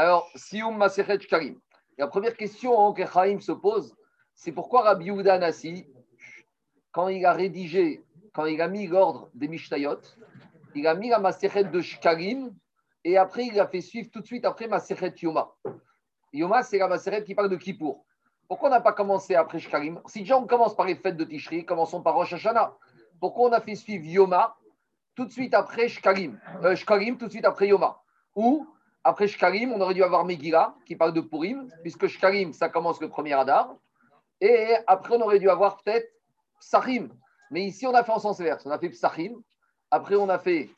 Alors, Sioum Maseret Shkarim. La première question que Chaim se pose, c'est pourquoi Rabbi Yehuda quand il a rédigé, quand il a mis l'ordre des Mishnayot, il a mis la Maseret de Shkarim et après il a fait suivre tout de suite après Maseret Yoma. Yoma, c'est la Maseret qui parle de Kippour. Pourquoi on n'a pas commencé après Shkarim? Si déjà on commence par les fêtes de Tishri, commençons par Rosh Hashanah. Pourquoi on a fait suivre Yoma tout de suite après Shkarim? Euh, tout de suite après Yoma? Ou après Shkarim, on aurait dû avoir Megillah qui parle de Purim, puisque Shkarim, ça commence le premier Adar. Et après, on aurait dû avoir peut-être Psachim. Mais ici, on a fait en sens inverse. On a fait Psachim. Après, on a fait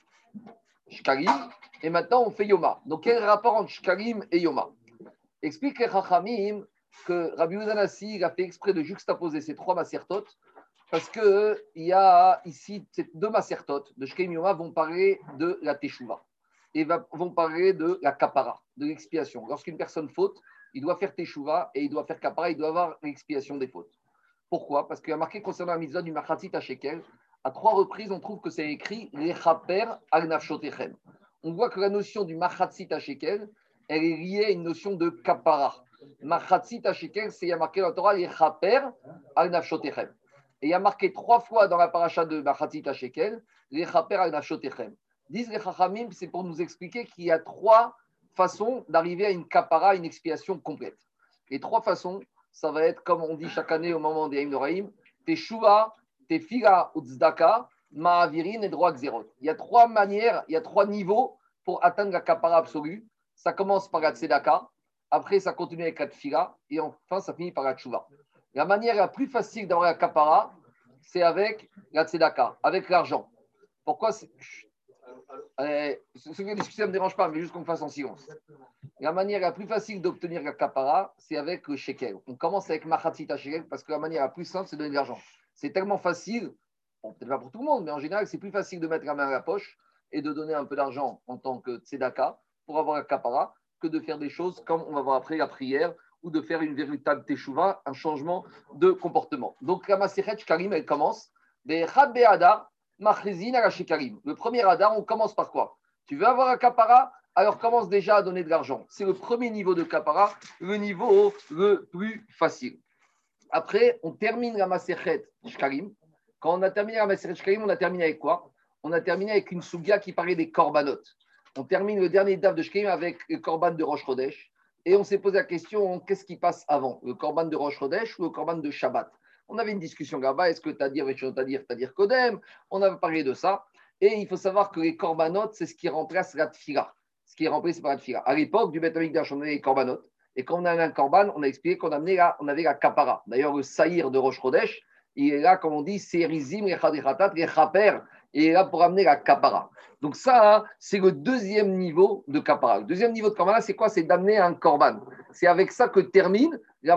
Shkarim. Et maintenant, on fait Yoma. Donc, quel rapport entre Shkarim et Yoma? Explique les Chachamim que Rabbi Udanassi a fait exprès de juxtaposer ces trois macertotes parce qu'il y a ici ces deux macertotes de et Yoma vont parler de la Teshuvah et vont parler de la kapara, de l'expiation. Lorsqu'une personne faute, il doit faire teshuva et il doit faire kapara, il doit avoir l'expiation des fautes. Pourquoi? Parce qu'il y a marqué concernant la mitzvah du machatzit à shekel, à trois reprises, on trouve que c'est écrit lechaper al. On voit que la notion du machatzit à shekel, elle est liée à une notion de kapara. Machatzit à shekel, c'est il y a marqué dans la Torah lechaper al. Et il y a marqué trois fois dans la paracha de machatzit à shekel, lechaper al. Disent les Chachamim, c'est pour nous expliquer qu'il y a trois façons d'arriver à une kapara, une expiation complète. Les trois façons, ça va être comme on dit chaque année au moment des Haïm Noraïm, Teshuva, Tefila ou Tzedaka, Ma'avirin et droit Xerot. Il y a trois manières, il y a trois niveaux pour atteindre la kapara absolue. Ça commence par la Tzedaka, après ça continue avec la Tefila et enfin ça finit par la Tshuva. La manière la plus facile d'avoir la kapara, c'est avec la Tzedaka, avec l'argent. Pourquoi euh, ce que discuter ne me dérange pas, mais juste qu'on fasse en silence. La manière la plus facile d'obtenir la kapara, c'est avec le shekel. On commence avec machatzita shekel parce que la manière la plus simple, c'est de donner de l'argent. C'est tellement facile, peut-être pas pour tout le monde, mais en général, c'est plus facile de mettre la main à la poche et de donner un peu d'argent en tant que tzedaka pour avoir la kapara que de faire des choses comme on va voir après la prière ou de faire une véritable teshuva, un changement de comportement. Donc la Masechet Karim, elle commence. Des le premier radar, on commence par quoi? Tu veux avoir un kapara Alors commence déjà à donner de l'argent. C'est le premier niveau de kapara, le niveau le plus facile. Après, on termine la Maserhet Shkarim. Quand on a terminé la Maserhet Shkarim, on a terminé avec quoi? On a terminé avec une sugia qui parlait des korbanot. On termine le dernier étape de Shkarim avec le korban de Rosh Chodesh. Et on s'est posé la question qu'est-ce qui passe avant? Le korban de Rosh Chodesh ou le korban de Shabbat? On avait une discussion là-bas. Est-ce que tu as dit Tadir, dire Kodem? On avait parlé de ça. Et il faut savoir que les korbanot, c'est ce qui remplace la tfila. Ce qui est remplacé par la tfila. À l'époque du Beth on avait les korbanot. Et quand on avait un korban, on a expliqué qu'on avait la, on avait la kapara. D'ailleurs, le saïr de Rosh Chodesh, il est là, comme on dit, Serizim, les les chaper, il est là pour amener la kapara. Donc ça, hein, c'est le deuxième niveau de kapara. Le deuxième niveau de kapara, c'est quoi? C'est d'amener un korban. C'est avec ça que termine la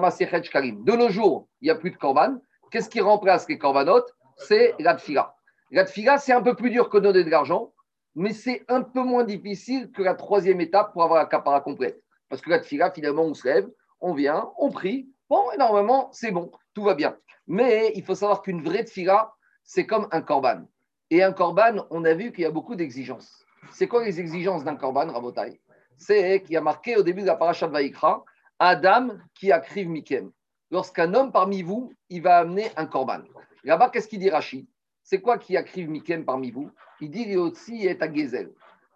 Karim. De nos jours, il n'y a plus de korban. Qu'est-ce qui remplace les korbanot C'est la tfila. La tfila, c'est un peu plus dur que donner de l'argent, mais c'est un peu moins difficile que la troisième étape pour avoir la capara complète. Parce que la tfila, finalement, on se lève, on vient, on prie. Bon, et normalement, c'est bon, tout va bien. Mais il faut savoir qu'une vraie tfila, c'est comme un korban. Et un korban, on a vu qu'il y a beaucoup d'exigences. C'est quoi les exigences d'un korban, Rabotai? C'est qu'il y a marqué au début de la paracha de Vaikra, Adam qui a crive Mikem. Lorsqu'un homme parmi vous, il va amener un korban. Là-bas, qu'est-ce qu'il dit Rachid C'est quoi qui a crive Mikem parmi vous? Il dit aussi est à Gezel.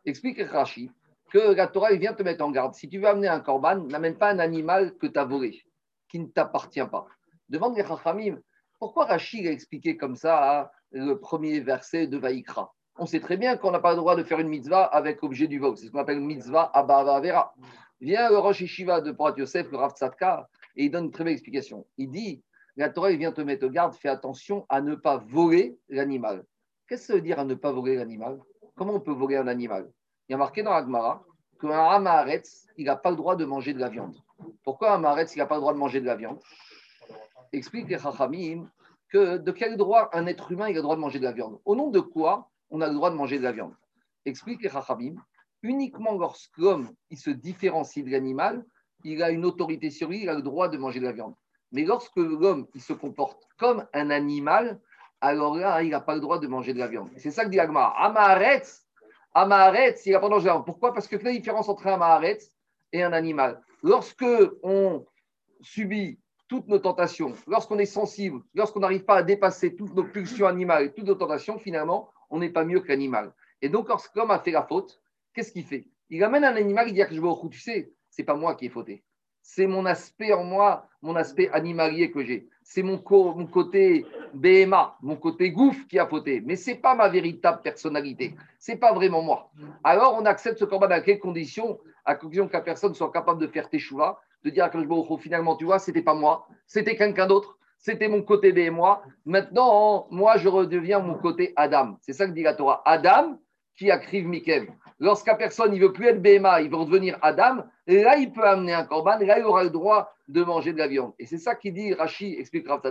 Explique Rachid que la Torah vient te mettre en garde. Si tu veux amener un korban, n'amène pas un animal que tu as volé, qui ne t'appartient pas. Demande les Chachamim, pourquoi Rachid a expliqué comme ça le premier verset de Vaïkra On sait très bien qu'on n'a pas le droit de faire une mitzvah avec objet du vol. C'est ce qu'on appelle mitzvah Abba Vera. Vient le Rosh Yeshiva de Porat Yosef, le Rav Tzadka, et il donne une très belle explication. Il dit la Torah vient te mettre au garde, fais attention à ne pas voler l'animal. Qu'est-ce que ça veut dire à ne pas voler l'animal? Comment on peut voler un animal? Il y a marqué dans l'Agmara qu'un Hamaretz, il n'a pas le droit de manger de la viande. Pourquoi un Hamaretz, il n'a pas le droit de manger de la viande? Explique les Chachamim que de quel droit un être humain il a le droit de manger de la viande Au nom de quoi on a le droit de manger de la viande? Explique les Chachamim uniquement lorsque l'homme il se différencie de l'animal, il a une autorité sur lui, il a le droit de manger de la viande. Mais lorsque l'homme il se comporte comme un animal, alors là, il n'a pas le droit de manger de la viande. C'est ça que dit Agmar. Amaharetz, Amaharetz, il n'a pas de viande. Pourquoi? Parce que la différence entre un Amaharetz et un animal. Lorsque on subit toutes nos tentations, lorsqu'on est sensible, lorsqu'on n'arrive pas à dépasser toutes nos pulsions animales et toutes nos tentations, finalement, on n'est pas mieux que l'animal. Et donc, lorsque l'homme a fait la faute, qu'est-ce qu'il fait? Il amène un animal, il dit à je tu sais, c'est pas moi qui ai fauté. C'est mon aspect en moi, mon aspect animalier que j'ai. C'est mon, côté BMA, mon côté gouffre qui a fauté. Mais ce n'est pas ma véritable personnalité. Ce n'est pas vraiment moi. Alors, on accepte ce combat dans quelles conditions À condition que la personne soit capable de faire teshuva, de dire à Baruch finalement, tu vois, c'était pas moi, c'était quelqu'un d'autre, c'était mon côté B moi. Maintenant, moi, je redeviens mon côté Adam. C'est ça que dit la Torah. Adam qui a crive Mikem. Lorsqu'à personne, il veut plus être BMA, il veut redevenir Adam, et là, il peut amener un corban, là, il aura le droit de manger de la viande. Et c'est ça qui dit Rashi, explique Rav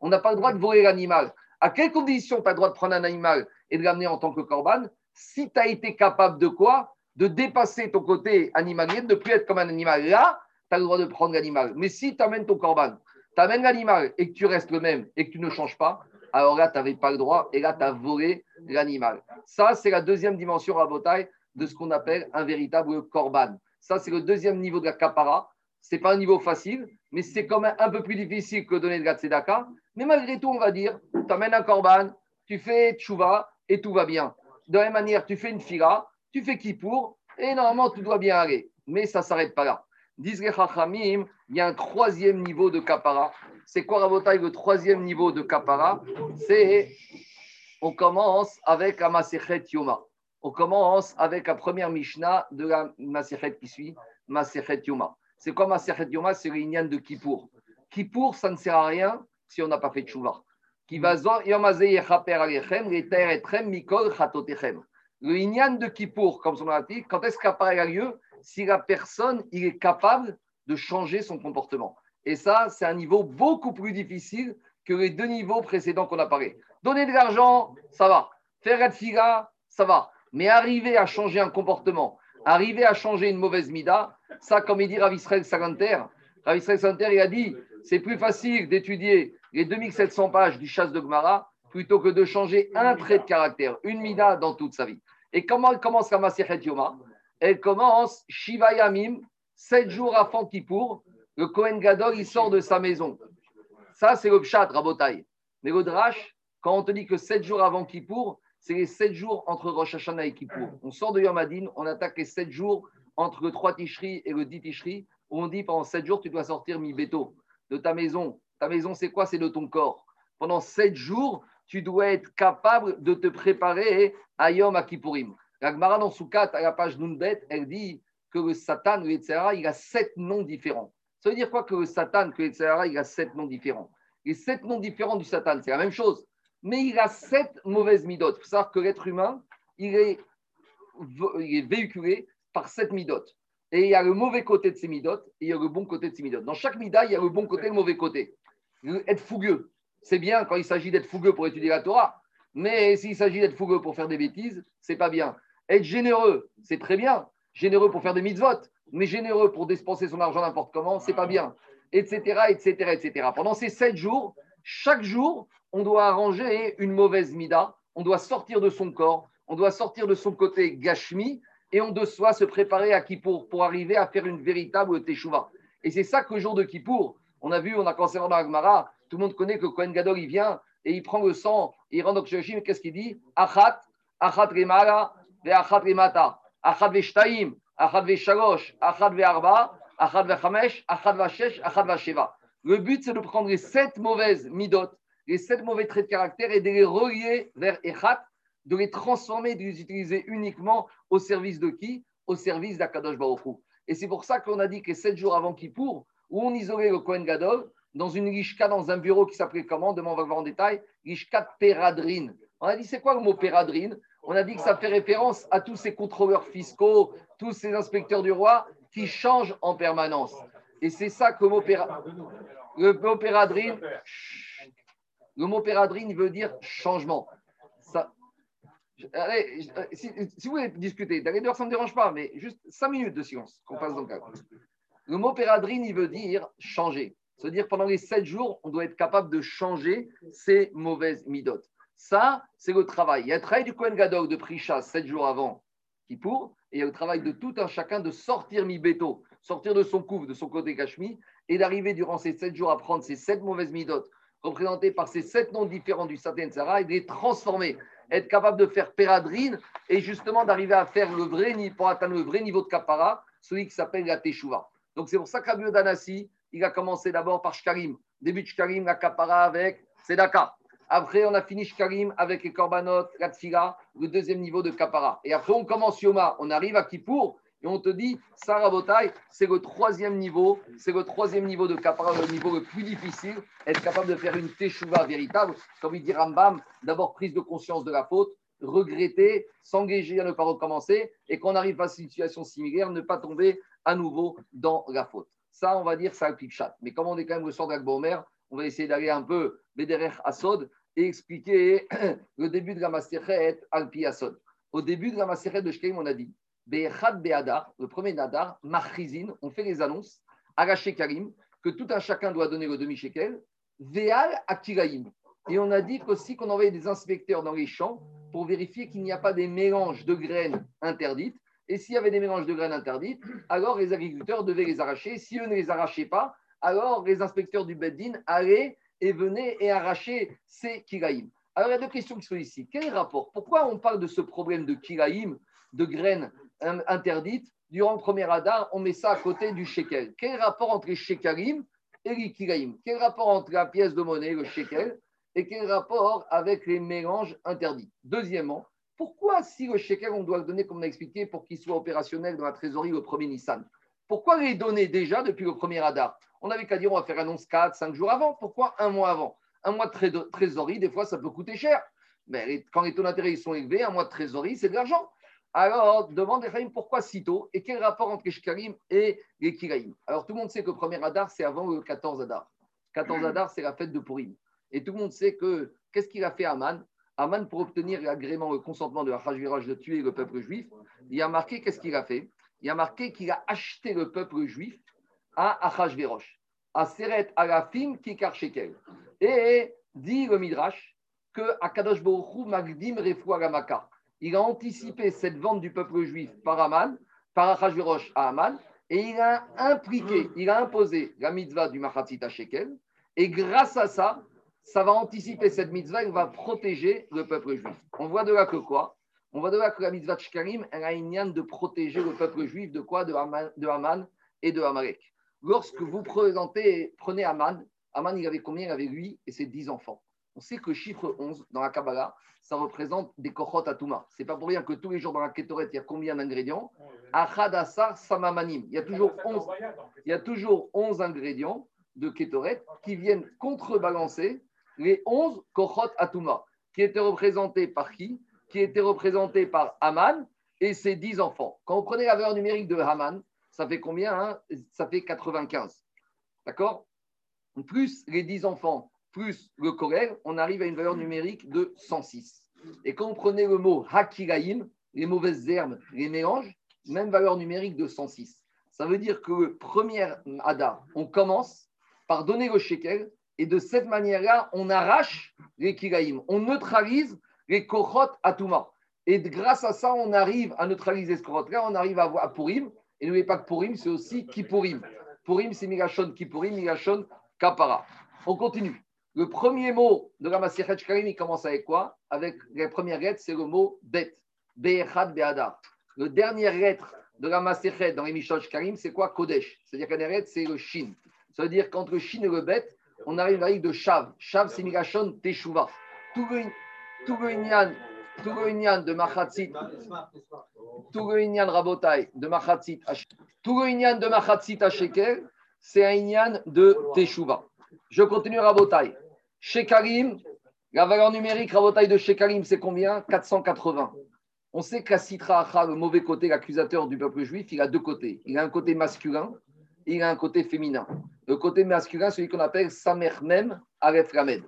On n'a pas le droit de voler l'animal. À quelles conditions pas le droit de prendre un animal et de l'amener en tant que corban Si tu as été capable de quoi? De dépasser ton côté animalier, de ne plus être comme un animal. Là, tu as le droit de prendre l'animal. Mais si tu amènes ton corban, tu amènes l'animal et que tu restes le même et que tu ne changes pas, alors là, tu n'avais pas le droit et là, tu as volé l'animal. Ça, c'est la deuxième dimension à Botaï de ce qu'on appelle un véritable corban. Ça, c'est le deuxième niveau de la kapara. Ce n'est pas un niveau facile, mais c'est quand même un peu plus difficile que donner le gatsedaka. Mais malgré tout, on va dire, tu amènes un korban, tu fais tchouva et tout va bien. De la même manière, tu fais une fila, tu fais kippour et normalement, tout doit bien aller. Mais ça ne s'arrête pas là. Disent les il y a un troisième niveau de kapara. C'est quoi, Rabotai, le troisième niveau de kapara? C'est, on commence avec la Yoma. On commence avec la première Mishnah de la Masechet qui suit, Masechet Yoma. C'est quoi Masechet Yoma? C'est le de Kippour. Kippour, ça ne sert à rien si on n'a pas fait de Tshuva. Le Inyan de Kippour, comme son nom dit, quand est-ce qu'apparaît a lieu? Si la personne est capable de changer son comportement. Et ça, c'est un niveau beaucoup plus difficile que les deux niveaux précédents qu'on a parlé. Donner de l'argent, ça va. Faire un fila, ça va. Mais arriver à changer un comportement, arriver à changer une mauvaise mida, ça, comme il dit Rav Israël Saganter, Rav Saganter, il a dit c'est plus facile d'étudier les 2700 pages du chasse de Gmara plutôt que de changer un trait de caractère, une mida dans toute sa vie. Et comment elle commence la Masechet Yoma? Elle commence Shiva Yamim, sept jours avant Kippour, le Kohen Gadol, il sort de sa maison. Ça, c'est le Pshat, Rabotai. Mais le Drash, quand on te dit que sept jours avant Kippour, c'est les sept jours entre Rosh Hashanah et Kippour. On sort de Yom on attaque les sept jours entre le 3 Tishri et le 10 Tishri, où on dit pendant sept jours, tu dois sortir mi béto de ta maison. Ta maison, c'est quoi? C'est de ton corps. Pendant sept jours, tu dois être capable de te préparer à Yom Kippourim. La Gemara dans Soukat, à la page Nunbet, elle dit que le Satan, le il a sept noms différents. Ça veut dire quoi que le Satan, que il a sept noms différents? Les sept noms différents du Satan, c'est la même chose. Mais il a sept mauvaises midotes. Il faut savoir que l'être humain, il est, il est véhiculé par sept midotes. Et il y a le mauvais côté de ces midotes et il y a le bon côté de ces midotes. Dans chaque mida, il y a le bon côté et le mauvais côté. Être fougueux, c'est bien quand il s'agit d'être fougueux pour étudier la Torah. Mais s'il s'agit d'être fougueux pour faire des bêtises, c'est pas bien. Être généreux, c'est très bien. Généreux pour faire des mitzvot, mais généreux pour dépenser son argent n'importe comment, c'est pas bien. Etc., etc., etc. Pendant ces sept jours, chaque jour, on doit arranger une mauvaise mida, on doit sortir de son corps, on doit sortir de son côté gashmi, et on doit se préparer à Kippour pour arriver à faire une véritable teshuva. Et c'est ça que le jour de Kippour, on a vu, on a commencé dans Agmara, tout le monde connaît que Kohen Gadol, il vient et il prend le sang, il rentre dans le qu'est-ce qu'il dit? Achat, Achat Remara, le but, c'est de prendre les sept mauvaises midotes, les sept mauvais traits de caractère et de les relier vers Echat, de les transformer, de les utiliser uniquement au service de qui? Au service d'Akadosh Baruchou. Et c'est pour ça qu'on a dit que sept jours avant Kippour, où on isolait le Kohen Gadol, dans une Lishka, dans un bureau qui s'appelait comment? Demain, on va voir en détail. Lishka Peradrine. On a dit, c'est quoi le mot Peradrine? On a dit que ça fait référence à tous ces contrôleurs fiscaux, tous ces inspecteurs du roi qui changent en permanence. Et c'est ça que le mot, péradrine, veut dire changement. Ça, si, vous voulez discuter, d'ailleurs, ça ne me dérange pas, mais juste cinq minutes de silence qu'on passe dans le cadre. Le mot péradrine, veut dire changer. C'est-à-dire pendant les sept jours, on doit être capable de changer ces mauvaises midotes. Ça, c'est le travail. Il y a le travail du Kohen Gadol de Prisha sept jours avant Kippour, Et il y a le travail de tout un chacun de sortir mi béto, sortir de son couvre, de son côté cachemire, et d'arriver durant ces sept jours à prendre ces sept mauvaises midotes, représentées par ces sept noms différents du Satan Sarah, et de les transformer, être capable de faire péradrine, et justement d'arriver à faire le vrai, pour atteindre le vrai niveau de kapara, celui qui s'appelle la Teshuvah. Donc c'est pour ça qu'Abiyo Danassi, il a commencé d'abord par Shkarim. Début de Shkarim, la kapara avec Sedaka. Après, on a fini Shkarim avec les Korbanot, la Tfila, le deuxième niveau de kapara. Et après, on commence Yoma, on arrive à Kippour, et on te dit, Sarah Botaï, c'est le troisième niveau, c'est le troisième niveau de kapara, le niveau le plus difficile, être capable de faire une teshuva véritable, comme il dit Rambam, d'abord prise de conscience de la faute, regretter, s'engager à ne pas recommencer, et qu'on arrive à une situation similaire, ne pas tomber à nouveau dans la faute. Ça, on va dire, ça le chat. Mais comme on est quand même le sort d'Agbomer, on va essayer d'aller un peu Bederech Asod et expliquer le début de la Maserhet Alpi Asod. Au début de la Maserhet de Shkeim, on a dit Be'echad Be'adar, le premier Nadar, Machrizin, on fait les annonces à la que tout un chacun doit donner le demi-shekel, Ve'al Akiraim. Et on a dit aussi qu'on envoyait des inspecteurs dans les champs pour vérifier qu'il n'y a pas des mélanges de graines interdites. Et s'il y avait des mélanges de graines interdites, alors les agriculteurs devaient les arracher. Si eux ne les arrachaient pas, alors les inspecteurs du Beddin allaient et venaient et arrachaient ces kiraïm. Alors il y a deux questions qui sont ici. Quel rapport? Pourquoi on parle de ce problème de kiraïm, de graines interdites? Durant le premier radar, on met ça à côté du shekel. Quel rapport entre les shekalim et les kiraïm? Quel rapport entre la pièce de monnaie, le shekel, et quel rapport avec les mélanges interdits? Deuxièmement, pourquoi, si le shekel, on doit le donner, comme on a expliqué, pour qu'il soit opérationnel dans la trésorerie le premier Nissan? Pourquoi les donner déjà depuis le premier radar On avait qu'à dire on va faire annonce 4, 5 jours avant. Pourquoi un mois avant? Un mois de trésorerie, des fois, ça peut coûter cher. Mais quand les taux d'intérêt sont élevés, un mois de trésorerie, c'est de l'argent. Alors, demande les pourquoi si tôt et quel rapport entre les shkarim et les kiraïm Alors, tout le monde sait que le premier radar, c'est avant le 14 Adar. 14 Adar, c'est la fête de Purim. Et tout le monde sait que qu'est-ce qu'il a fait Aman Aman, pour obtenir l'agrément, le consentement de Achashverosh de tuer le peuple juif, il a marqué qu'est-ce qu'il a fait? Il a marqué qu'il a acheté le peuple juif à Achashverosh, à Seret Alafim Kikar Shekel. Et dit le Midrash que Akadosh Baruch Magdim Gamaka. Il a anticipé cette vente du peuple juif par Aman, par Achashverosh à Aman, et il a impliqué, il a imposé la mitzvah du Machatzit Shekel. Et grâce à ça, ça va anticiper cette mitzvah, elle va protéger le peuple juif. On voit de là que quoi? On voit de là que la mitzvah de Shkarim, elle a une de protéger le peuple juif de quoi? De Haman, et de Amalek. Lorsque vous présentez, prenez Haman, Haman, il avait combien? Il avait lui et ses dix enfants. On sait que chiffre 11 dans la Kabbalah, ça représente des kochot atuma. C'est pas pour rien que tous les jours dans la Ketoret, il y a combien d'ingrédients? Samamanim. Il y a toujours 11, il y a toujours 11 ingrédients de Ketoret qui viennent contrebalancer les 11 Kochot Atuma, qui étaient représentés par qui? Qui étaient représentés par Haman et ses 10 enfants. Quand vous prenez la valeur numérique de Haman, ça fait combien hein? Ça fait 95. D'accord? Plus les 10 enfants, plus le Korel, on arrive à une valeur numérique de 106. Et quand vous prenez le mot Hakiraim, les mauvaises herbes, les mélanges, même valeur numérique de 106. Ça veut dire que le premier Ada, on commence par donner le shekel et de cette manière-là, on arrache les kiraïm, on neutralise les kochot atuma. Et grâce à ça, on arrive à neutraliser ce kochot-là, on arrive à, à Purim. Et n'oubliez pas que Purim, c'est aussi Kippurim. Purim, c'est Migashon Kippurim, Migashon Kapara. On continue. Le premier mot de la Masechet Shkarim, il commence avec quoi? Avec la première lettre, c'est le mot Bet. Be'echad Be'adar. Le dernier lettre de la Masechet dans les Mishot Shkarim, c'est quoi? Kodesh. C'est-à-dire la lettre, c'est le Shin. Ça veut dire qu'entre Shin et le Bet, on arrive à de Shav. Shav, c'est Migashon Teshuva. Tout le Inyan de Machatzit, tout le Inyan Rabotai de Machatzit, tout le Inyan de Machatzit à Shekel, c'est un Inyan de Teshuva. Je continue Rabotai. Shekalim, la valeur numérique Rabotai de Shekalim, c'est combien? 480. On sait qu'à Sitra le mauvais côté, l'accusateur du peuple juif, il a deux côtés. Il a un côté masculin il a un côté féminin. Le côté masculin, celui qu'on appelle sa mère même, Aref Ramed.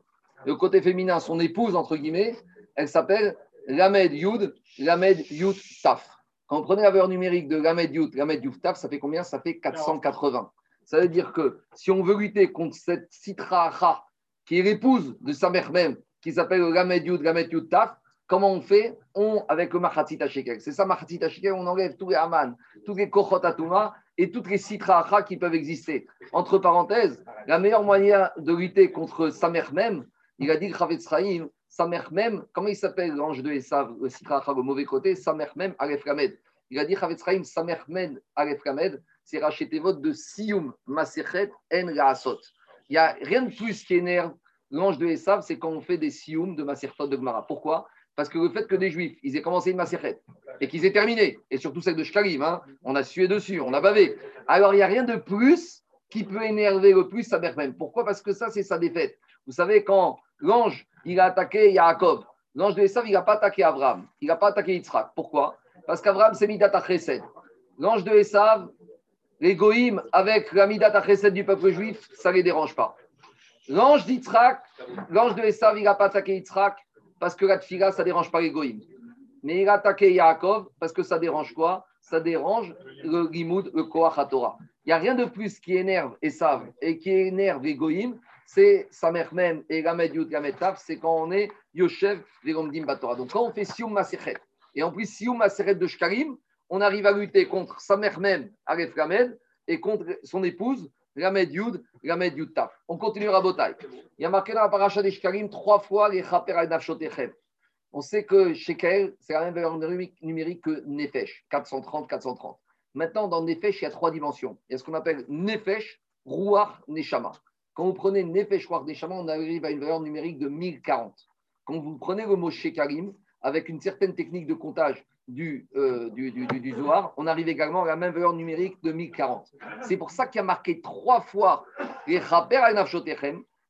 Le côté féminin, son épouse, entre guillemets, elle s'appelle Lamed Yud, Lamed Yud Taf. Quand on prenait la valeur numérique de Lamed Yud, Lamed Yud Taf, ça fait combien? Ça fait 480. Ça veut dire que si on veut lutter contre cette Sitra qui est l'épouse de sa mère même, qui s'appelle Lamed Yud, Lamed Yud Taf, Comment on fait? On, avec le Machatzit Shekel. C'est ça, Machatzit Shekel, on enlève tous les Aman, tous les Kochot Atuma et toutes les Sitra qui peuvent exister. Entre parenthèses, la meilleure moyen de lutter contre Samer même, il a dit Chavetz Chaim, Samer même, comment il s'appelle l'ange de Esav, le Sitra le mauvais côté Samer même, Aleph Kamed. Il a dit Chavetz Chaim, Samer même, Aleph Kamed, c'est racheter votre de Siyum Maserhet En Raasot. Il n'y a rien de plus qui énerve l'ange de Esav, c'est quand on fait des Siyum de Maserhet de Gmara. Pourquoi? Parce que le fait que des juifs, ils aient commencé une macérette et qu'ils aient terminé, et surtout celle de Shkalim, hein, on a sué dessus, on a bavé. Alors il n'y a rien de plus qui peut énerver le plus sa mère même. Pourquoi? Parce que ça, c'est sa défaite. Vous savez, quand l'ange, il a attaqué Yaakov, l'ange de Esav, il n'a pas attaqué Abraham, il n'a pas attaqué Yitzhak. Pourquoi? Parce qu'Abraham, c'est Midat Chesed. L'ange de Esav, les avec la Midat Chesed du peuple juif, ça ne les dérange pas. L'ange d'Yitzhak, l'ange de Esav, il n'a pas attaqué Yitzhak, parce que la tfila, ça ne dérange pas les Mais il a attaqué Yaakov parce que ça dérange quoi? Ça dérange le limoud, le koach. Il n'y a rien de plus qui énerve Esav et qui énerve les c'est Samer même et Gamed Yud Gamed Taf, c'est quand on est Yoshev Vegomdim Batora. Donc quand on fait Sium Masechet, et en plus Sium Masechet de Shkarim, on arrive à lutter contre Samer même, Aref Gamed, et contre son épouse, Ramed Yud, Ramed Yud Taf. On continue à Botaï. Il y a marqué dans la paracha des Shkarim trois fois les Chaper al On sait que chez Kael, c'est la même valeur numérique que Nefesh, 430, 430. Maintenant, dans Nefesh, il y a trois dimensions. Il y a ce qu'on appelle Nefesh, Ruach, Neshama. Quand vous prenez Nefesh, Ruach, Neshama, on arrive à une valeur numérique de 1040. Quand vous prenez le mot Shekarim, avec une certaine technique de comptage du, euh, du, du, du, Zohar, on arrive également à la même valeur numérique de 1040. C'est pour ça qu'il y a marqué trois fois les Chaper al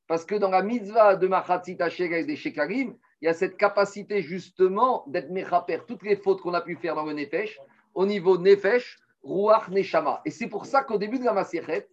parce que dans la mitzvah de Machatzit et des Shekarim, il y a cette capacité justement d'être Mechaper, toutes les fautes qu'on a pu faire dans le Nefesh, au niveau Nefesh, Ruach, Neshama. Et c'est pour ça qu'au début de la Masechet,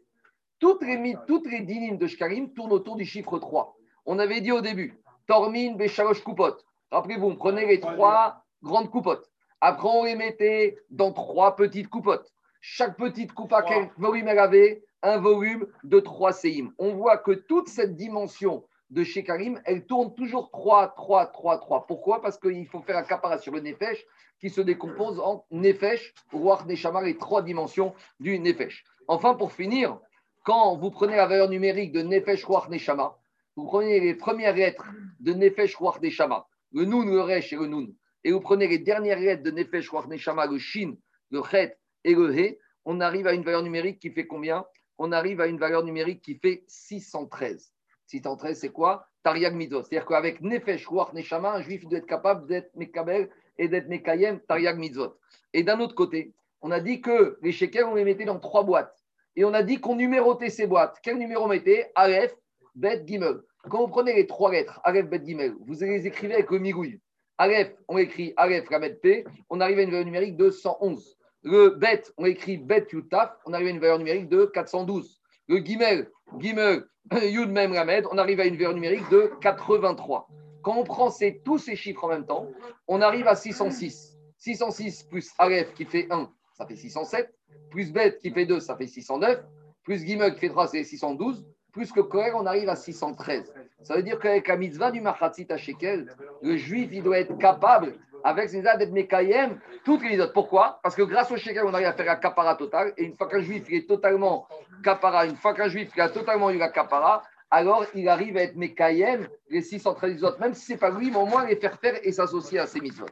toutes les, toutes les dynimes de Shekarim tournent autour du chiffre 3. On avait dit au début, Tormin, Beshalosh, Kupot. Rappelez-vous, prenez les trois grandes coupotes. Après, on les mettait dans trois petites coupotes. Chaque petite coupe, à quel volume elle avait? Un volume de 3 séim. On voit que toute cette dimension de chez Karim, elle tourne toujours 3, 3, 3, 3. Pourquoi? Parce qu'il faut faire un capara sur le Nefesh qui se décompose en Nefesh, Ruach, Neshama, les trois dimensions du Nefesh. Enfin, pour finir, quand vous prenez la valeur numérique de Nefesh, Ruach, Neshama, vous prenez les premières lettres de Nefesh, Ruach, Neshama, le Nun, le Resh et le Nun, et vous prenez les dernières lettres de Nefesh, Ruach, Neshama, le Shin, le Chet et le He, on arrive à une valeur numérique qui fait combien? On arrive à une valeur numérique qui fait 613. 613, c'est quoi? Tariag Mitzvot. C'est-à-dire qu'avec Nefesh, Ruach, Neshama, un juif doit être capable d'être Mekabel et d'être Mekayem, Tariag Mitzvot. Et d'un autre côté, on a dit que les shekels, on les mettait dans trois boîtes. Et on a dit qu'on numérotait ces boîtes. Quel numéro on mettait? Aleph, Bet, Gimel. Quand vous prenez les trois lettres, Aleph, Bet, Gimel, vous les écrivez avec le migouille. Aleph, on écrit Aleph, Ramet P, on arrive à une valeur numérique de 111. Le Bet, on écrit Bet, Yutaf, on arrive à une valeur numérique de 412. Le Gimel, Gimel, Yud Mem Ramed, on arrive à une valeur numérique de 83. Quand on prend tous ces chiffres en même temps, on arrive à 606. 606 plus Aleph qui fait 1, ça fait 607. Plus Bet qui fait 2, ça fait 609. Plus Gimel qui fait 3, c'est 612 plus que Kohen, on arrive à 613. Ça veut dire qu'avec la mitzvah du Machatzit à Shekel, le juif, il doit être capable, avec ses d'être Mekayem, toutes les autres. Pourquoi? Parce que grâce au Shekel, on arrive à faire la kapara totale. Et une fois qu'un juif il est totalement kapara, une fois qu'un juif il a totalement eu la kapara, alors il arrive à être Mekayem, les 613 autres, même si ce n'est pas lui, mais au moins les faire faire et s'associer à ces mitzvot.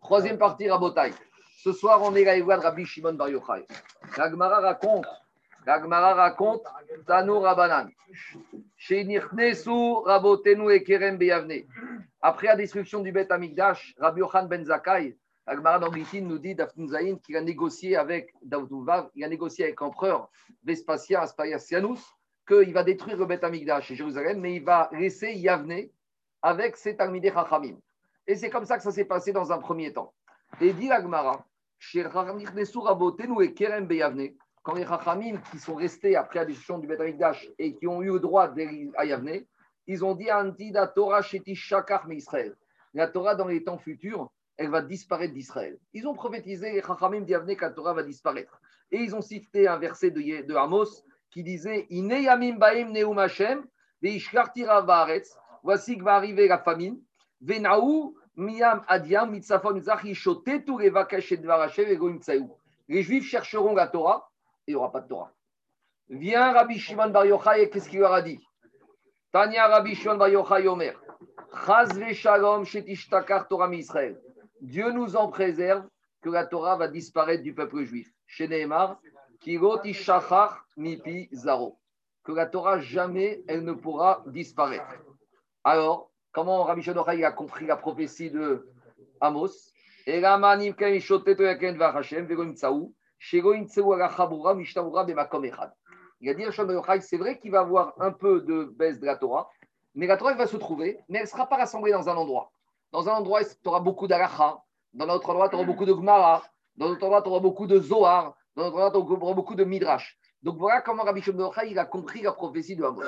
Troisième partie, Rabotai. Ce soir, on est là, de Rabbi Shimon Bar Yochai. La Gemara raconte L'Agmara raconte Tanu Rabanan. Rabotenu et Kerem Beyavne. Après la destruction du Beth Amikdash, Rabbi Yochan Ben Zakai, l'Agmara d'Anglitin nous dit Zayin qu'il a négocié avec Vav, il a négocié avec l'empereur Vespasien Aspasianus qu'il va détruire le Beth Amikdash et Jérusalem, mais il va laisser Yavne avec ses Talmidei Chachamim. Et c'est comme ça que ça s'est passé dans un premier temps. Et dit l'Agmara, Quand les Chachamim qui sont restés après la destruction du Beth et qui ont eu le droit à Yavne, ils ont dit Anti la Torah sheti shakar Israël. La Torah dans les temps futurs, elle va disparaître d'Israël. Ils ont prophétisé les Chachamim d'Yavne que la Torah va disparaître. Et ils ont cité un verset de, de Amos qui disait Ine baim neum Hashem veishkarti Voici que va arriver la famine. Venaou Miam Adiam Mitzafon Les Juifs chercheront la Torah et il n'y aura pas de Torah. Vient Rabbi Shimon Bar Yochai et qu'est-ce qu'il leur a dit? Tania Rabbi Shimon Bar Yochai Omer. Shalom Shetishtakar Torah Israël. Dieu nous en préserve que la Torah va disparaître du peuple juif. Chez Nehemar, Kirot Ishachar Mipi Zaro. Que la Torah jamais elle ne pourra disparaître. Alors, comment Rabbi Shimon a compris la prophétie de Amos? Il a dit c'est vrai qu'il va avoir un peu de baisse de la Torah, mais la Torah va se trouver, mais elle ne sera pas rassemblée dans un endroit. Dans un endroit, tu auras beaucoup d'Alacha, dans un autre endroit, tu auras beaucoup de Gmara, dans un autre endroit, tu auras beaucoup de Zohar, dans un autre endroit, tu auras beaucoup de Midrash. Donc voilà comment Rabbi Shimon a compris la prophétie de Amos.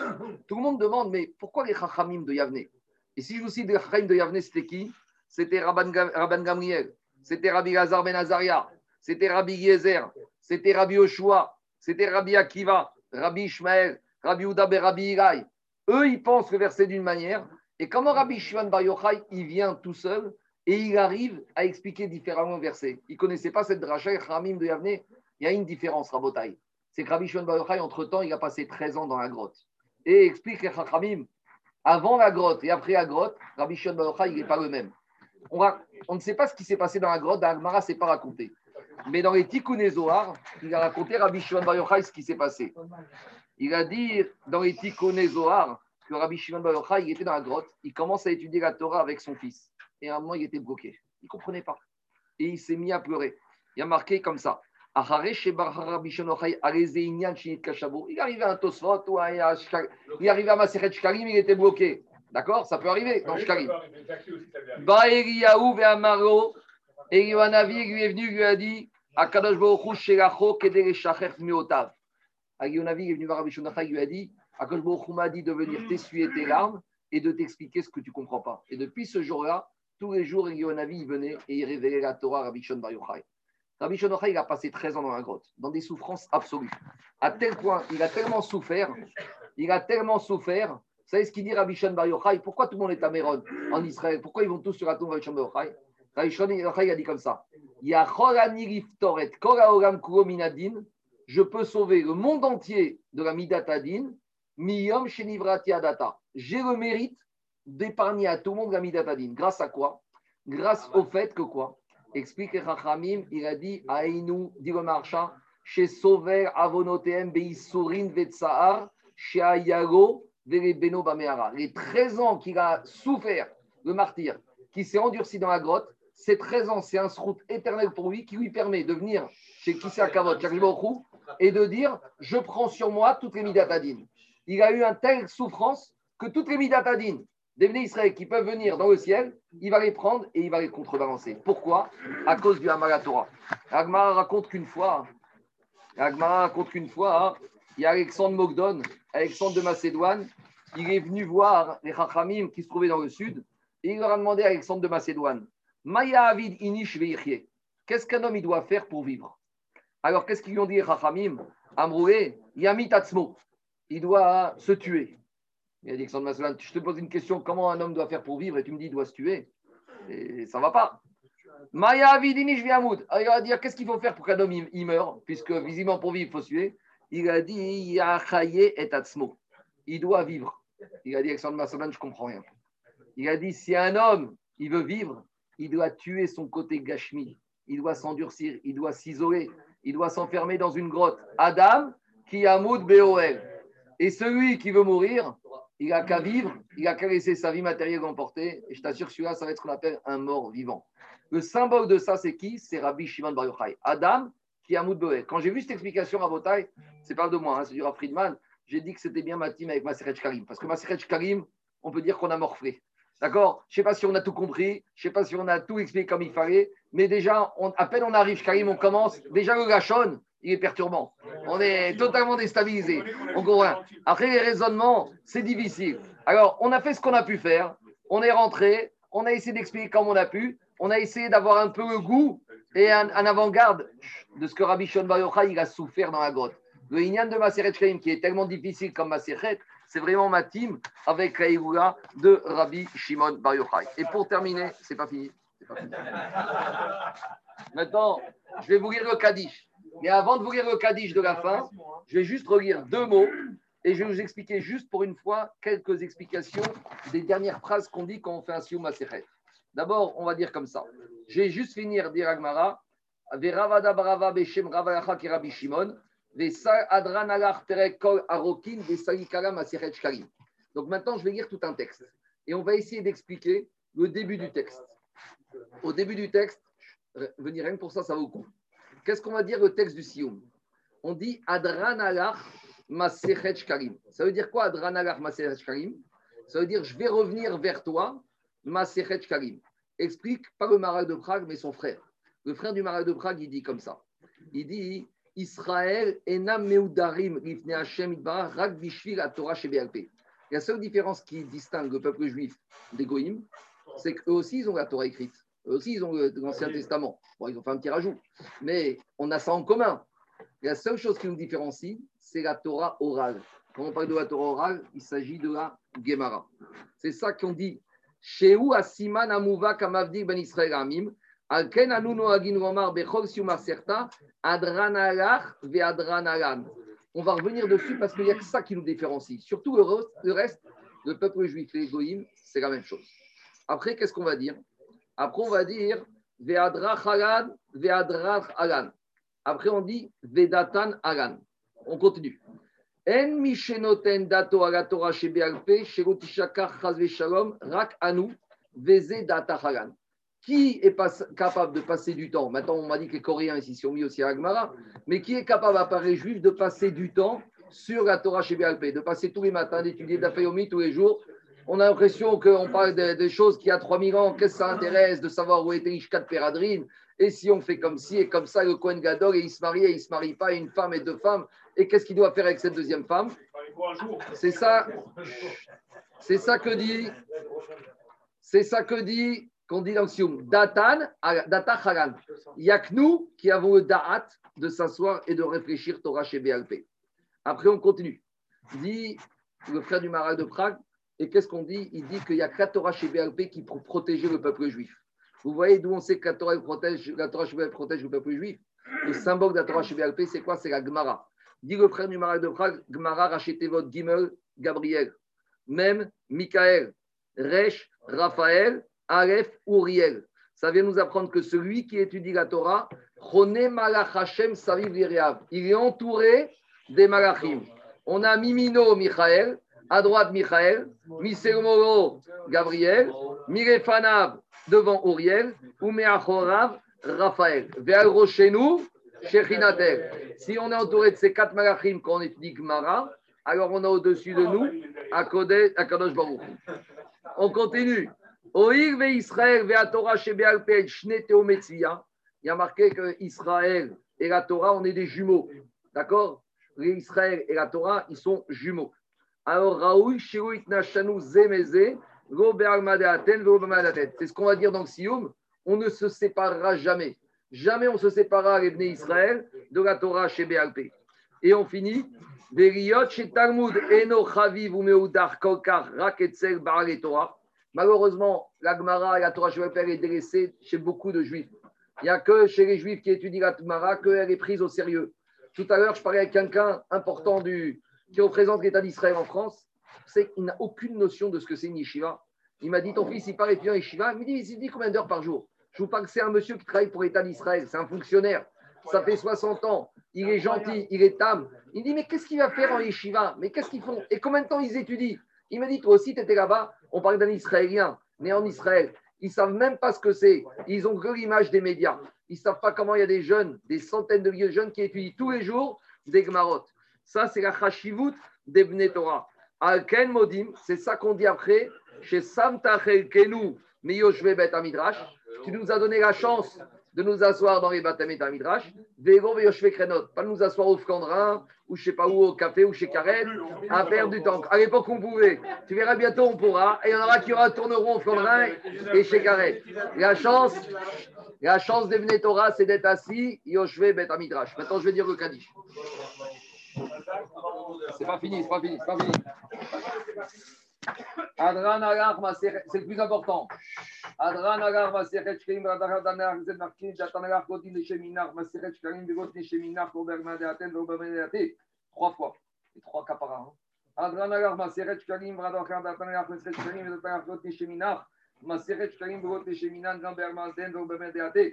Tout le monde demande, mais pourquoi les Chachamim de Yavne? Et si je vous cite les Chachamim de Yavne, c'était qui? C'était Rabban, Gamriel, c'était Rabbi Lazar Ben Azaria, c'était Rabbi Yezer, c'était Rabbi Oshua, c'était Rabbi Akiva, Rabbi Ishmael, Rabbi Uda ben Rabbi Irai. Eux, ils pensent le verset d'une manière. Et comment Rabbi Shimon Bar Yochai, il vient tout seul et il arrive à expliquer différemment le verset? Il ne connaissait pas cette dracha, Ramim de Yavne. Il y a une différence, Rabotai. C'est que Rabbi Shimon Bar Yochai, entre-temps, il a passé 13 ans dans la grotte. Et explique les Ramim, avant la grotte et après la grotte, Rabbi Shimon Bar Yochai, il n'est pas le même. On, ne sait pas ce qui s'est passé dans la grotte, dans Agmara, n'est pas raconté. Mais dans les Tikkun Zohar, il a raconté Rabbi Shimon Bar Yochai ce qui s'est passé. Il a dit dans les Tikkun Zohar que Rabbi Shimon Bar Yochai, il était dans la grotte, il commence à étudier la Torah avec son fils. Et à un moment, il était bloqué. Il ne comprenait pas. Et il s'est mis à pleurer. Il a marqué comme ça. Il arrivait à Tosfot, ou il arrivait à Maseret Shkalim, il était bloqué. D'accord Ça peut arriver dans Shkalim. Ba Eliyahu ve Amaro, Eliyahu lui est venu, lui a dit Akadosh Baruch Shelacho Kedere Shacher Miotav. Eliyahu est venu voir Rabbi Shonachai, lui a dit Akadosh Baruch m'a dit de venir t'essuyer tes larmes et de t'expliquer ce que tu ne comprends pas. Et depuis ce jour-là, tous les jours, il venait et il révélait la Torah à Rabbi Shon Bar Yochai. Rabbi Shon il a passé 13 ans dans la grotte, dans des souffrances absolues. À tel point, il a tellement souffert, il a tellement souffert. Vous savez ce qu'il dit Rabbi Shon Bar Yochai? Pourquoi tout le monde est à Méron en Israël? Pourquoi ils vont tous sur la tombe de Rabbi Shon Bar Yochai? Il a dit comme ça je peux sauver le monde entier de la Midatadin, Miyom Shenivrati Adata. J'ai le mérite d'épargner à tout le monde la Midatadin. Grâce à quoi? Grâce au fait que quoi? Explique Rachamim, il a dit Aïnou, dit le marchand, chez Sauver Avonotem Beisurin Vetsaar, chez Ayago, Beno Bameara. Les 13 ans qu'il a souffert, le martyr, qui s'est endurci dans la grotte, ces 13 ans, c'est un route éternel pour lui qui lui permet de venir chez Kissa Kavod, et de dire Je prends sur moi toutes les midatadines. Il a eu une telle souffrance que toutes les midatadines des Israël qui peuvent venir dans le ciel, il va les prendre et il va les contrebalancer. Pourquoi? À cause du Hamalatora. Agmara raconte qu'une fois, Agmara raconte qu'une fois, il y a Alexandre Mogdon, Alexandre de Macédoine, il est venu voir les Chachamim qui se trouvaient dans le sud, et il leur a demandé à Alexandre de Macédoine Maya Avid Inish Qu'est-ce qu'un homme il doit faire pour vivre? Alors, qu'est-ce qu'ils lui ont dit, Chachamim? Amroué, Yamit Atzmo. Il doit se tuer. Il a dit, je te pose une question comment un homme doit faire pour vivre? Et tu me dis il doit se tuer et Ça ne va pas. Maya Avid Inish Alors, il va dire qu'est-ce qu'il faut faire pour qu'un homme il meure? Puisque visiblement pour vivre, il faut se tuer. Il a dit. Il doit vivre. Il a dit, Alexandre Massalan, je comprends rien. Il a dit si un homme, il veut vivre, il doit tuer son côté gashmi, il doit s'endurcir, il doit s'isoler, il doit s'enfermer dans une grotte. Adam, qui a moud Beoel. Et celui qui veut mourir, il n'a qu'à vivre, il n'a qu'à laisser sa vie matérielle emporter. Et je t'assure celui-là, ça va être ce qu'on appelle un mort vivant. Le symbole de ça, c'est qui? C'est Rabbi Shimon Bar Yochai. Adam, qui a moud Beoel. Quand j'ai vu cette explication à Botaï, c'est pas de moi, hein, c'est du Friedman, j'ai dit que c'était bien ma team avec Maseret Karim. Parce que Maseret Karim, on peut dire qu'on a morflé. D'accord? Je ne sais pas si on a tout compris, je ne sais pas si on a tout expliqué comme il fallait, mais déjà, à peine on arrive, Karim, on commence, déjà le gachon, il est perturbant. On est totalement déstabilisé. On Après, les raisonnements, c'est difficile. Alors, on a fait ce qu'on a pu faire, on est rentré, on a essayé d'expliquer comme on a pu, on a essayé d'avoir un peu le goût et un, avant-garde de ce que Rabbi Shon Bar il a souffert dans la grotte. Le Inyan de Maseret Karim, qui est tellement difficile comme Maseret, c'est vraiment ma team avec la de Rabbi Shimon Bar Yochai. Et pour terminer, c'est pas fini. Pas fini. Maintenant, je vais vous lire le Kaddish. Mais avant de vous lire le Kaddish de la fin, je vais juste relire deux mots et je vais vous expliquer juste pour une fois quelques explications des dernières phrases qu'on dit quand on fait un Sioum D'abord, on va dire comme ça. Je vais juste finir dire Agmara. Veravada barava beshem. Adran arokin shkalim. Donc maintenant, je vais lire tout un texte. Et on va essayer d'expliquer le début du texte. Au début du texte, venir rien pour ça, ça vaut le coup. Qu'est-ce qu'on va dire le texte du Sioum On dit Adran alach masechet shkalim. Ça veut dire quoi Adran alach masechet shkalim Ça veut dire je vais revenir vers toi masechet shkalim. Explique pas le maral de Prague, mais son frère. Le frère du maral de Prague, il dit comme ça. Il dit Israël enam meudarim lifne Hashem rak bishvil Torah La seule différence qui distingue le peuple juif des goïms, c'est qu'eux aussi, ils ont la Torah écrite. Eux aussi, ils ont l'Ancien Testament. Bon, ils ont fait un petit rajout. Mais on a ça en commun. La seule chose qui nous différencie, c'est la Torah orale. Quand on parle de la Torah orale, il s'agit de la Gemara. C'est ça qu'on dit. Sheu asiman amuva kamavdik ben Israël amim. Alken anuno agin romar bechol siumar serta adranalach ve adranalan. On va revenir dessus parce qu'il n'y a que ça qui nous différencie. Surtout le reste, le peuple juif, les goïms, c'est la même chose. Après, qu'est-ce qu'on va dire? Après, on va dire Ve'adrach alan, Ve'adrach alan. Après, on dit Vedatan alan. On continue. En mishenoten dato chazve shalom, rak anu, veze data halan. Qui est capable de passer du temps? Maintenant, on m'a dit que les Coréens ici sont mis aussi à Agmara, mais qui est capable, à Paris juif, de passer du temps sur la Torah chez de passer tous les matins, d'étudier Dafayomi tous les jours, on a l'impression qu'on parle des choses qui, a 3000 ans, qu'est-ce que ça intéresse de savoir où était Ishkat Peradrine? Et si on fait comme ci et comme ça, le Kohen Gadol, et il se marie et il ne se marie pas, une femme et deux femmes, et qu'est-ce qu'il doit faire avec cette deuxième femme? C'est ça, c'est ça que dit, c'est ça que dit, qu'on dit dans le Datan, Data Haran. Il n'y a que nous qui avons le Da'at de s'asseoir et de réfléchir Torah chez BLP. Après, on continue. Dit le frère du Maral de Prague, et qu'est-ce qu'on dit? Il dit qu'il y a quatre Torah chez BLP qui protéger le peuple juif. Vous voyez d'où on sait que la Torah protège, la protège le peuple juif? Le symbole de la Torah chez BLP, c'est quoi? C'est la Gemara. Dit le frère du Marais de Prague, Gemara, rachetez votre Gimel, Gabriel, même Michael, Resh, Raphaël, Aleph, Uriel. Ça vient nous apprendre que celui qui étudie la Torah, il est entouré des malachim. On a Mimino, Michael, à droite, Michael. Misermoro, Gabriel. Mirefanav, devant Uriel. Umeachorav, Raphaël. Vers Rochenou, Shechinatel. Si on est entouré de ces quatre malachim quand on étudie Gmara, alors on a au-dessus de nous Akadosh Baruch. On continue. Oir ve Israël ve Torah metzia. Il y a marqué que Israël et la Torah, on est des jumeaux. D'accord? Israël et la Torah, ils sont jumeaux. Alors, Raoui, Nashanu, Zemeze, c'est ce qu'on va dire dans le Sioum. On ne se séparera jamais. Jamais on se séparera, les Israël, de la Torah chez BLP. Et on finit. Malheureusement, la Gemara et la Torah chez BLP est délaissée chez beaucoup de juifs. Il n'y a que chez les juifs qui étudient la Gemara qu'elle est prise au sérieux. Tout à l'heure, je parlais avec quelqu'un important du, qui représente l'État d'Israël en France, c'est qu'il n'a aucune notion de ce que c'est une yeshiva. Il m'a dit, ton fils, il part étudiant yeshiva. Il me dit, il dit combien d'heures par jour? Je vous parle que c'est un monsieur qui travaille pour l'État d'Israël, c'est un fonctionnaire. Ça fait 60 ans, il est gentil, il est tam. Il dit, mais qu'est-ce qu'il va faire en yeshiva? Mais qu'est-ce qu'ils font? Et combien de temps ils étudient? Il m'a dit, toi aussi, tu étais là-bas, on parle d'un Israélien, né en Israël. Ils ne savent même pas ce que c'est. Ils ont que l'image des médias. Ils ne savent pas comment il y a des jeunes, des centaines de vieux jeunes qui étudient tous les jours des Gmarot. Ça, c'est la chashivut d'Ebne Torah. Alken Modim, c'est ça qu'on dit après, chez Samtachel Kenu, Miyoshve Bet Amidrash. Tu nous as donné la chance de nous asseoir dans les bâtiments et Midrash. Vego Krenot, pas nous asseoir au Flandrin, ou je sais pas où, au café, ou chez Karet, à faire du temps. À l'époque, on pouvait. Tu verras bientôt, on pourra. Et il y en aura qui retourneront au Flandrin et chez Karet. La chance, la chance d'Ebne Torah, c'est d'être assis, Yoshve Bet Amidrash. Maintenant, je vais dire le Kaddish. C'est pas fini, c'est pas fini, c'est pas fini. Adran Agar c'est le plus important. Adran Agar Maseret Shkeim Radar Danar Zed Markin Jatan Agar Godin Nesheminar Maseret Shkeim Begot Nesheminar Koberma de Aten Vobamene Trois fois. Les trois caparas. Adran Agar Maseret Shkeim Radar Datan Agar Maseret Shkeim Jatan Agar Godin Nesheminar Maseret Shkeim Begot Nesheminar Koberma de Aten Vobamene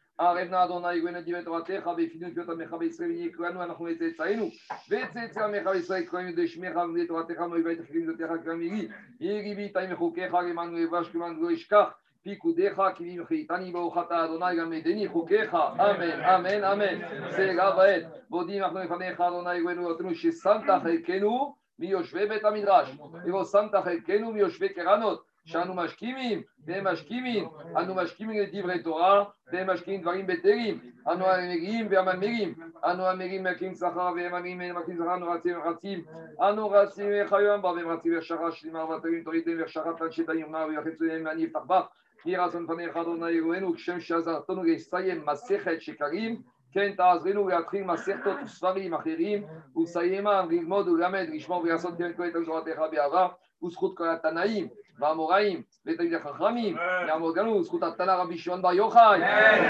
ערבנה אדוני גוינה דיבת תורתך ואפינו פיות עמך בישראל ונהיה כולנו אנחנו וצאצאינו וצאצא עמך בישראל כהנים דשמך ובני תורתך מאויבי תחלים זאתך כמילי יהי ביתי מחוקיך למען לא יבש למען לא ישכח פיקודיך כי ממחיתני ברוכת אדוני גם עדני חוקיך אמן אמן אמן זה גב העת ועודים אנחנו לפניך אדוני גוינו אותנו ששמת חלקנו מיושבי בית המדרש ושמת חלקנו מיושבי קרנות שאנו משכימים והם משכימים, אנו משכימים לדברי תורה והם משכימים דברים בטלים, אנו המגיעים והממירים, אנו הממירים מקים שכר והם הממירים מקים שכר, אנו רצים ורצים, אנו רצים וחיים בה והם רצים ושרה שלמה ותרים תוריתם ושרת אנשי נא ויחצו להם ואני אפתח בה. יהי רצון פניך אדוני אלוהינו כשם שעזרתנו לסיים מסכת שקרים כן תעזרנו להתחיל מסכתות וספרים אחרים ולסיימם ללמוד וללמד לשמור ולעשות כן כל תורתך באהבה וזכות כל התנאים והאמוראים ותלמידי החכמים, יעמוד לנו זכות התנא רבי שמעון בר יוחאי,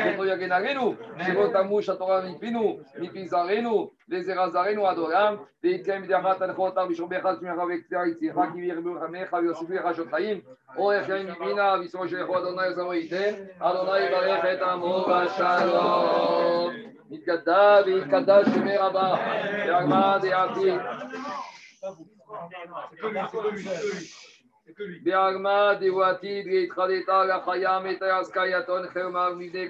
זכותו יגן עלינו, שבו תמו שהתורה מפינו, מפי זרענו וזרע זרענו עד עולם, ויתקיים בידי אחת תנחו אותם בשומך שמך וקציעה יציאך כי ירבו חמך ויוסיפו לך שעות חיים, אורך יין מבינה וישמו שלכו אדוני עזרו ייתן, אדוני יברך את עמו בשלום. יתגדע ויתקדש שמי רבה, והגמרא דעתי. Biagma, Diwati, Gitradeta, la Chaya, Metayas, Kayaton, Hermar, Mide,